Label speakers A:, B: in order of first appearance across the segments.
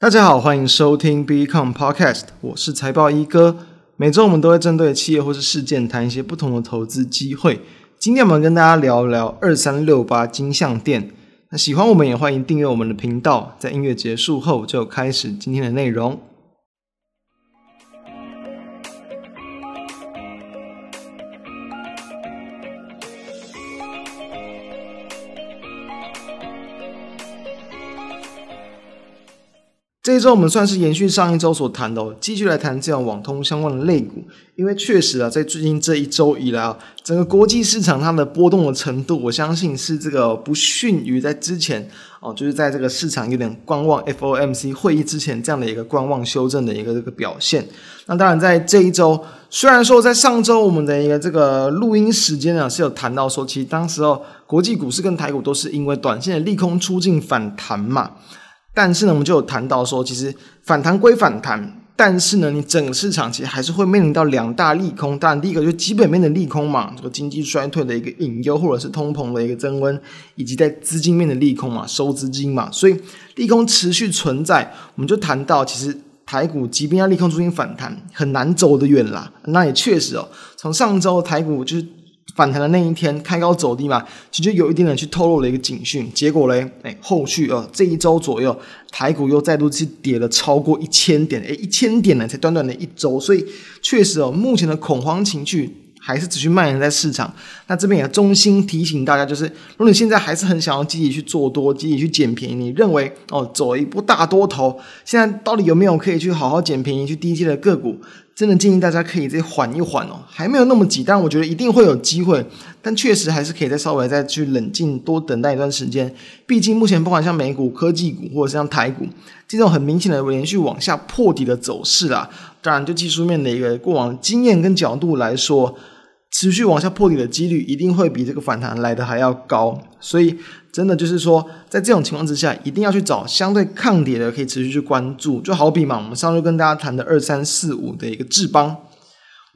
A: 大家好，欢迎收听 Become Podcast，我是财报一哥。每周我们都会针对企业或是事件谈一些不同的投资机会。今天我们跟大家聊聊二三六八金像店。那喜欢我们也欢迎订阅我们的频道。在音乐结束后就开始今天的内容。这一周我们算是延续上一周所谈的，继续来谈这样网通相关的类股。因为确实啊，在最近这一周以来啊，整个国际市场它的波动的程度，我相信是这个不逊于在之前哦，就是在这个市场有点观望 FOMC 会议之前这样的一个观望修正的一个这个表现。那当然，在这一周，虽然说在上周我们的一个这个录音时间呢是有谈到说，其实当时候国际股市跟台股都是因为短线的利空出尽反弹嘛。但是呢，我们就有谈到说，其实反弹归反弹，但是呢，你整个市场其实还是会面临到两大利空。当然，第一个就基本面的利空嘛，这个经济衰退的一个隐忧，或者是通膨的一个增温，以及在资金面的利空嘛，收资金嘛。所以利空持续存在，我们就谈到，其实台股即便要利空出现反弹，很难走得远啦。那也确实哦，从上周台股就是。反弹的那一天开高走低嘛，其实有一点点去透露了一个警讯。结果嘞，哎，后续啊这一周左右，台股又再度去跌了超过一千点，哎，一千点呢才短短的一周，所以确实哦，目前的恐慌情绪还是持续蔓延在市场。那这边也衷心提醒大家，就是如果你现在还是很想要积极去做多，积极去捡便宜，你认为哦走一波大多头，现在到底有没有可以去好好捡便宜去低接的个股？真的建议大家可以再缓一缓哦，还没有那么急，但我觉得一定会有机会，但确实还是可以再稍微再去冷静，多等待一段时间。毕竟目前不管像美股、科技股，或者是像台股这种很明显的连续往下破底的走势啦，当然就技术面的一个过往经验跟角度来说。持续往下破底的几率一定会比这个反弹来的还要高，所以真的就是说，在这种情况之下，一定要去找相对抗跌的，可以持续去关注。就好比嘛，我们上周跟大家谈的二三四五的一个智邦，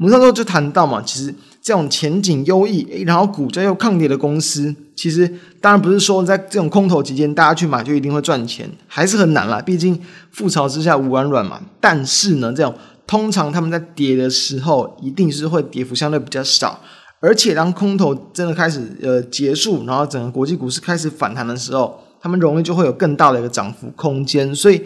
A: 我们上周就谈到嘛，其实这种前景优异，然后股价又抗跌的公司，其实当然不是说在这种空头期间大家去买就一定会赚钱，还是很难啦。毕竟覆巢之下无完卵嘛。但是呢，这种。通常他们在跌的时候，一定是会跌幅相对比较少，而且当空头真的开始呃结束，然后整个国际股市开始反弹的时候，他们容易就会有更大的一个涨幅空间，所以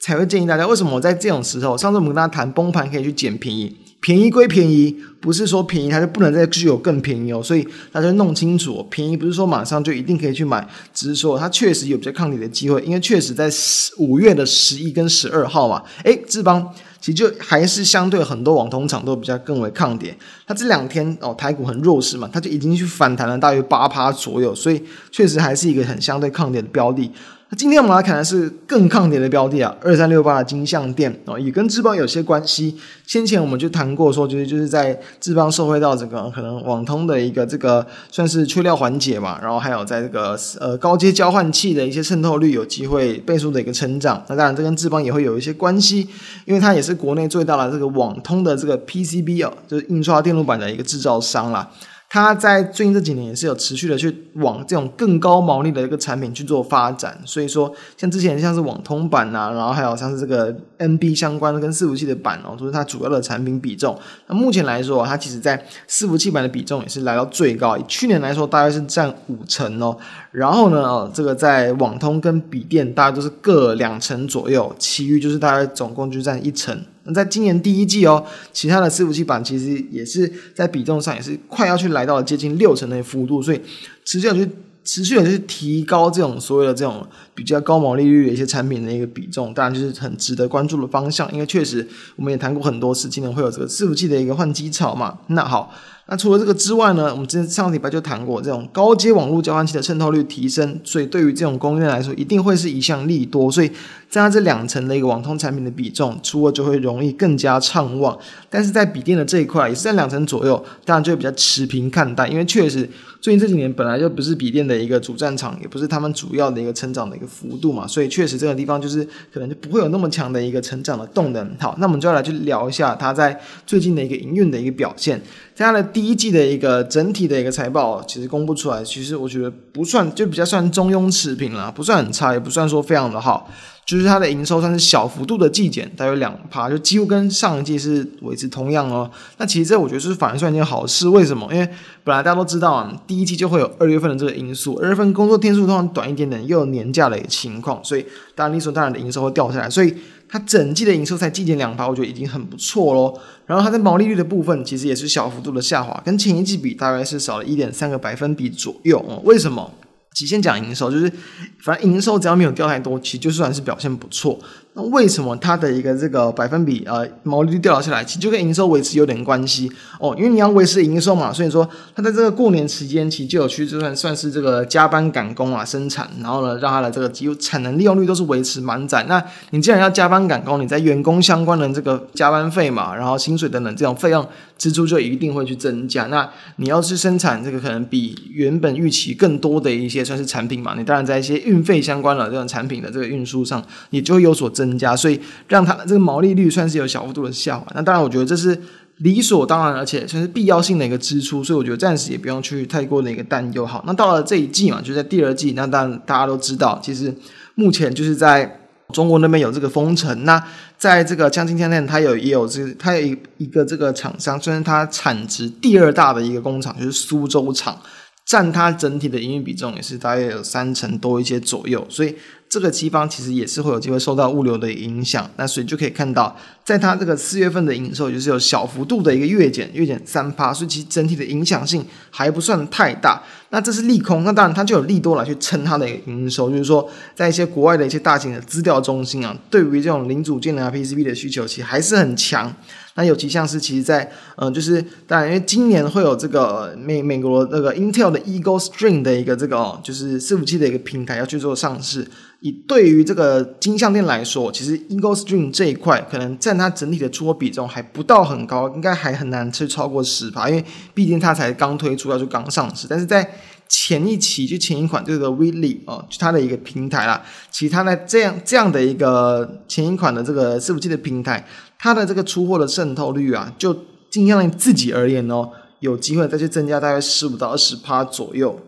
A: 才会建议大家，为什么我在这种时候，上次我们跟大家谈崩盘可以去捡便宜，便宜归便宜，不是说便宜它就不能再具有更便宜哦，所以大家弄清楚，便宜不是说马上就一定可以去买，只是说它确实有比较抗跌的机会，因为确实在五月的十一跟十二号嘛，诶，智邦。其实就还是相对很多网通厂都比较更为抗跌，它这两天哦台股很弱势嘛，它就已经去反弹了大约八趴左右，所以确实还是一个很相对抗跌的标的。那今天我们来看的是更抗跌的标的啊，二三六八的金像电哦，也跟智邦有些关系。先前我们就谈过说，就是就是在智邦受惠到这个可能网通的一个这个算是缺料缓解嘛，然后还有在这个呃高阶交换器的一些渗透率有机会倍数的一个成长。那当然这跟智邦也会有一些关系，因为它也是国内最大的这个网通的这个 PCB 哦，就是印刷电路板的一个制造商啦。它在最近这几年也是有持续的去往这种更高毛利的一个产品去做发展，所以说像之前像是网通版啊，然后还有像是这个 NB 相关的跟伺服器的版哦，都是它主要的产品比重。那目前来说，它其实在伺服器版的比重也是来到最高，去年来说大概是占五成哦。然后呢，这个在网通跟笔电大概都是各两成左右，其余就是大概总共就占一成。那在今年第一季哦，其他的伺服器版其实也是在比重上也是快要去来到了接近六成的幅度，所以持续的去持续的去提高这种所谓的这种比较高毛利率的一些产品的一个比重，当然就是很值得关注的方向，因为确实我们也谈过很多次，今年会有这个伺服器的一个换机潮嘛。那好。那除了这个之外呢，我们之前上礼拜就谈过，这种高阶网络交换器的渗透率提升，所以对于这种供应链来说，一定会是一项利多。所以增加这两层的一个网通产品的比重，出货就会容易更加畅旺。但是在笔电的这一块，也是在两成左右，当然就会比较持平看待，因为确实最近这几年本来就不是笔电的一个主战场，也不是他们主要的一个成长的一个幅度嘛，所以确实这个地方就是可能就不会有那么强的一个成长的动能。好，那我们就要来去聊一下它在最近的一个营运的一个表现。这样的第一季的一个整体的一个财报，其实公布出来，其实我觉得不算，就比较算中庸持平啦，不算很差，也不算说非常的好。就是它的营收算是小幅度的季减，大约两趴，就几乎跟上一季是维持同样哦。那其实这我觉得是反而算一件好事，为什么？因为本来大家都知道啊，第一季就会有二月份的这个因素，二月份工作天数通常短一点点，又有年假的一个情况，所以当然理所当然的营收会掉下来。所以它整季的营收才季减两趴，我觉得已经很不错咯。然后它在毛利率的部分，其实也是小幅度的下滑，跟前一季比大概是少了一点三个百分比左右哦。为什么？极限讲营收，就是反正营收只要没有掉太多，其实就算是表现不错。那为什么它的一个这个百分比呃毛利率掉了下来，其实就跟营收维持有点关系哦。因为你要维持营收嘛，所以说它在这个过年期间其实就有去就算算是这个加班赶工啊生产，然后呢让它的这个几乎产能利用率都是维持满载。那你既然要加班赶工，你在员工相关的这个加班费嘛，然后薪水等等这种费用支出就一定会去增加。那你要是生产这个可能比原本预期更多的一些算是产品嘛，你当然在一些运费相关的这种产品的这个运输上也就会有所增。增加，所以让它这个毛利率算是有小幅度的下滑。那当然，我觉得这是理所当然，而且算是必要性的一个支出。所以我觉得暂时也不用去太过的一个担忧。好，那到了这一季嘛，就在第二季。那当然大家都知道，其实目前就是在中国那边有这个封城。那在这个江津江店，它有也有这个，它有一一个这个厂商，虽然它产值第二大的一个工厂就是苏州厂，占它整体的营运比重也是大约有三成多一些左右。所以。这个地方其实也是会有机会受到物流的影响，那所以就可以看到，在它这个四月份的营收就是有小幅度的一个月减，月减三趴，所以其实整体的影响性还不算太大。那这是利空，那当然它就有利多来去撑它的一个营收，就是说在一些国外的一些大型的资料中心啊，对于这种零组件啊 PCB 的需求其实还是很强。那尤其像是其实在，在呃，就是当然，因为今年会有这个美美国那个 Intel 的 Eagle String 的一个这个哦，就是伺服器的一个平台要去做上市。以对于这个金像电来说，其实 Eagle String 这一块可能占它整体的出货比重还不到很高，应该还很难去超过十趴，因为毕竟它才刚推出，要就刚上市。但是在前一期就前一款这个 Willy 哦，就它的一个平台啦，其实它在这样这样的一个前一款的这个伺服器的平台。它的这个出货的渗透率啊，就金像电自己而言哦，有机会再去增加大概十五到二十趴左右，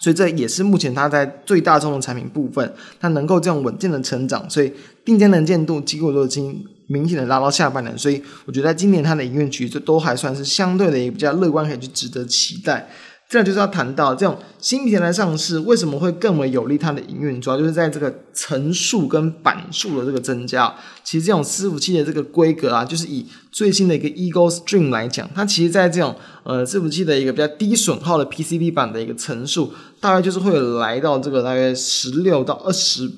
A: 所以这也是目前它在最大众的产品部分，它能够这样稳健的成长，所以订单能见度机构都已经明显的拉到下半年，所以我觉得在今年它的营运局这都还算是相对的也比较乐观，可以去值得期待。这就是要谈到这种新平台上市为什么会更为有利它的营运，主要就是在这个层数跟板数的这个增加。其实这种伺服器的这个规格啊，就是以最新的一个 Eagle Stream 来讲，它其实在这种呃伺服器的一个比较低损耗的 PCB 板的一个层数，大概就是会来到这个大约十六到二十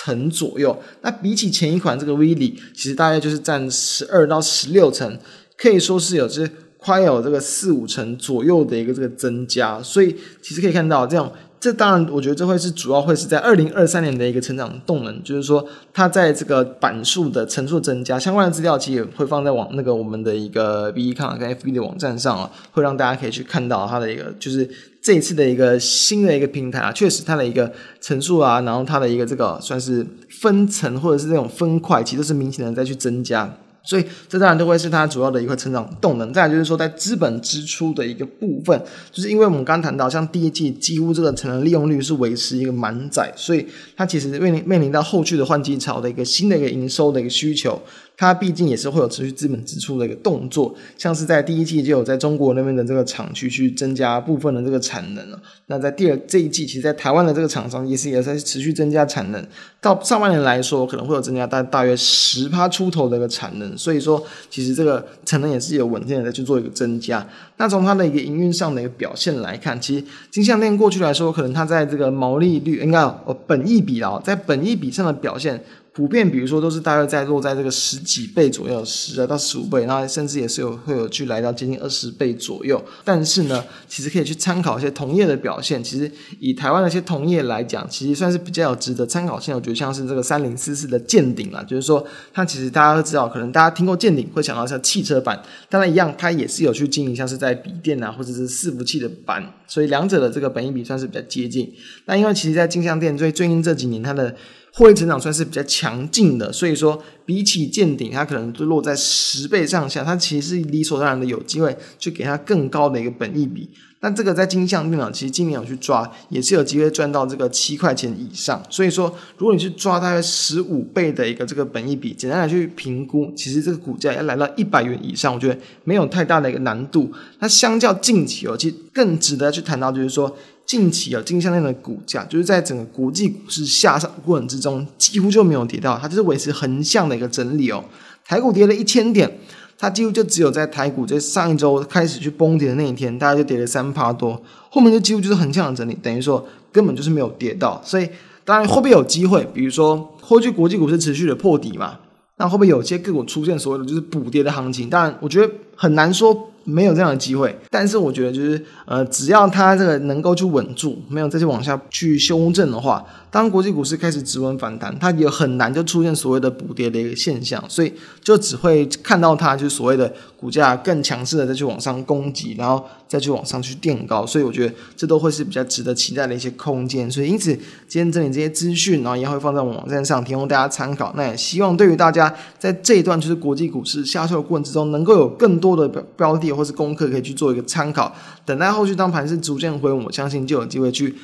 A: 层左右。那比起前一款这个 Whitley，其实大概就是占十二到十六层，可以说是有这。快有这个四五成左右的一个这个增加，所以其实可以看到这样，这当然我觉得这会是主要会是在二零二三年的一个成长动能，就是说它在这个板数的层数增加，相关的资料其实也会放在网那个我们的一个 BE 看跟 FB 的网站上啊，会让大家可以去看到它的一个就是这一次的一个新的一个平台啊，确实它的一个层数啊，然后它的一个这个算是分层或者是这种分块，其实是明显的在去增加。所以这当然都会是它主要的一个成长动能。再来就是说，在资本支出的一个部分，就是因为我们刚谈到，像第一季几乎这个成人利用率是维持一个满载，所以它其实面临面临到后续的换季潮的一个新的一个营收的一个需求。它毕竟也是会有持续资本支出的一个动作，像是在第一季就有在中国那边的这个厂区去增加部分的这个产能了。那在第二这一季，其实，在台湾的这个厂商也是也在持续增加产能。到上半年来说，可能会有增加大大约十趴出头的一个产能。所以说，其实这个产能也是有稳定的在去做一个增加。那从它的一个营运上的一个表现来看，其实金项链过去来说，可能它在这个毛利率应该哦本益比啊，在本益比上的表现。普遍，比如说都是大约在落在这个十几倍左右，十到十五倍，然后甚至也是有会有去来到接近二十倍左右。但是呢，其实可以去参考一些同业的表现。其实以台湾的一些同业来讲，其实算是比较有值得参考性。我觉得像是这个三零四四的健鼎啦，就是说它其实大家都知道，可能大家听过见顶会想到像汽车板，当然一样，它也是有去经营像是在笔电啊或者是伺服器的板，所以两者的这个本益比算是比较接近。那因为其实，在金像店最最近这几年它的获利成长算是比较强劲的，所以说比起见顶，它可能就落在十倍上下，它其实是理所当然的有机会去给它更高的一个本益比。但这个在金像电脑，其实今年有去抓，也是有机会赚到这个七块钱以上。所以说，如果你去抓大概十五倍的一个这个本益比，简单来去评估，其实这个股价要来到一百元以上，我觉得没有太大的一个难度。那相较近期哦，其实更值得去谈到，就是说近期啊，金项链的股价，就是在整个国际股市下上过程之中，几乎就没有跌到，它就是维持横向的一个整理哦。台股跌了一千点。它几乎就只有在台股在上一周开始去崩跌的那一天，大概就跌了三趴多，后面就几乎就是横向的整理，等于说根本就是没有跌到。所以当然会不会有机会，比如说后续国际股市持续的破底嘛，那会不会有些个股出现所谓的就是补跌的行情？当然，我觉得很难说。没有这样的机会，但是我觉得就是呃，只要它这个能够去稳住，没有再去往下去修正的话，当国际股市开始止稳反弹，它也很难就出现所谓的补跌的一个现象，所以就只会看到它就是所谓的股价更强势的再去往上攻击，然后再去往上去垫高，所以我觉得这都会是比较值得期待的一些空间。所以因此今天整理这些资讯，然后也会放在网站上提供大家参考。那也希望对于大家在这一段就是国际股市下修的过程之中，能够有更多的标标的。或是功课可以去做一个参考，等待后续当盘是逐渐回稳，我相信就有机会去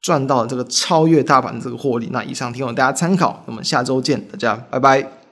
A: 赚到这个超越大盘这个获利。那以上提供大家参考，我们下周见，大家拜拜。